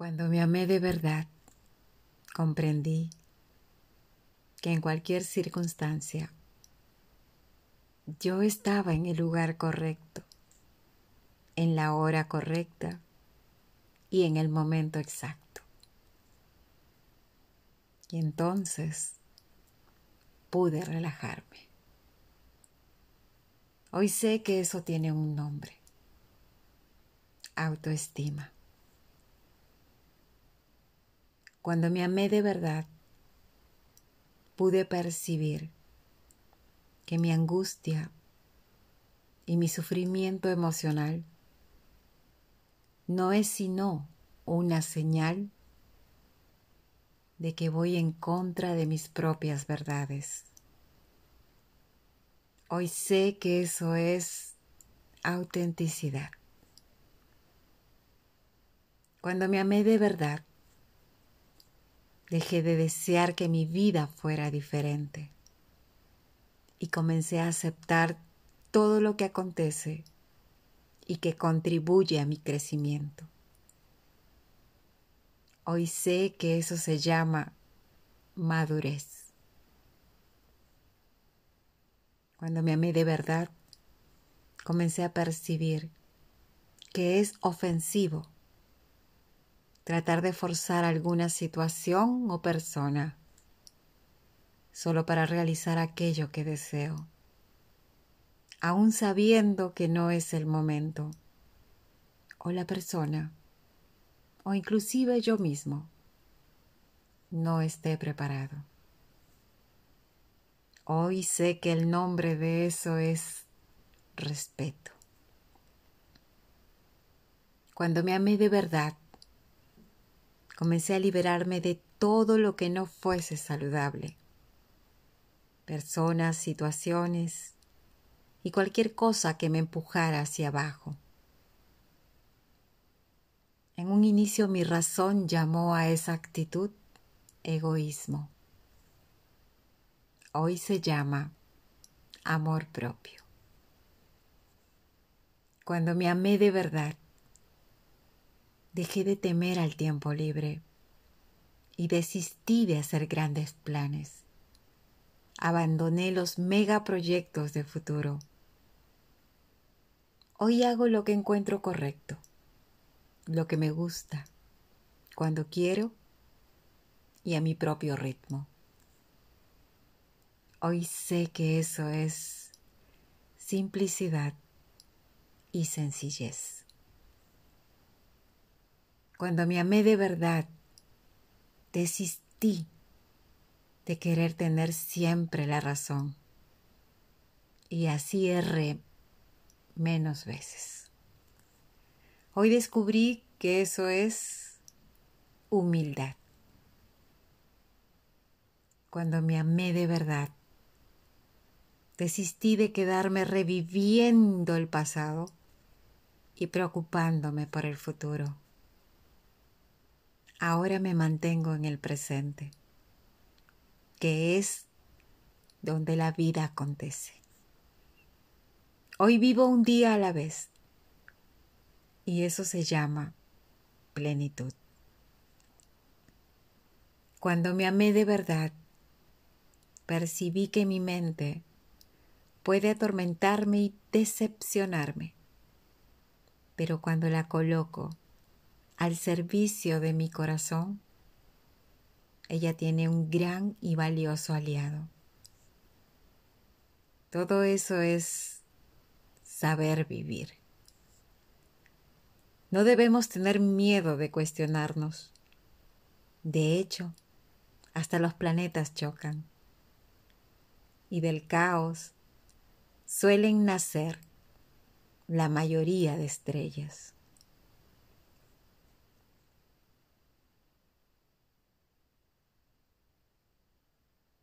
Cuando me amé de verdad, comprendí que en cualquier circunstancia yo estaba en el lugar correcto, en la hora correcta y en el momento exacto. Y entonces pude relajarme. Hoy sé que eso tiene un nombre, autoestima. Cuando me amé de verdad, pude percibir que mi angustia y mi sufrimiento emocional no es sino una señal de que voy en contra de mis propias verdades. Hoy sé que eso es autenticidad. Cuando me amé de verdad, dejé de desear que mi vida fuera diferente y comencé a aceptar todo lo que acontece y que contribuye a mi crecimiento. Hoy sé que eso se llama madurez. Cuando me amé de verdad, comencé a percibir que es ofensivo tratar de forzar alguna situación o persona solo para realizar aquello que deseo, aún sabiendo que no es el momento, o la persona, o inclusive yo mismo, no esté preparado. Hoy sé que el nombre de eso es respeto. Cuando me amé de verdad, comencé a liberarme de todo lo que no fuese saludable. Personas, situaciones y cualquier cosa que me empujara hacia abajo. En un inicio mi razón llamó a esa actitud egoísmo. Hoy se llama amor propio. Cuando me amé de verdad, dejé de temer al tiempo libre y desistí de hacer grandes planes. Abandoné los megaproyectos de futuro. Hoy hago lo que encuentro correcto, lo que me gusta, cuando quiero y a mi propio ritmo. Hoy sé que eso es simplicidad y sencillez. Cuando me amé de verdad, desistí de querer tener siempre la razón. Y así erré menos veces. Hoy descubrí que eso es humildad. Cuando me amé de verdad, desistí de quedarme reviviendo el pasado y preocupándome por el futuro. Ahora me mantengo en el presente, que es donde la vida acontece. Hoy vivo un día a la vez y eso se llama plenitud. Cuando me amé de verdad, percibí que mi mente puede atormentarme y decepcionarme, pero cuando la coloco al servicio de mi corazón, ella tiene un gran y valioso aliado. Todo eso es saber vivir. No debemos tener miedo de cuestionarnos. De hecho, hasta los planetas chocan. Y del caos suelen nacer la mayoría de estrellas.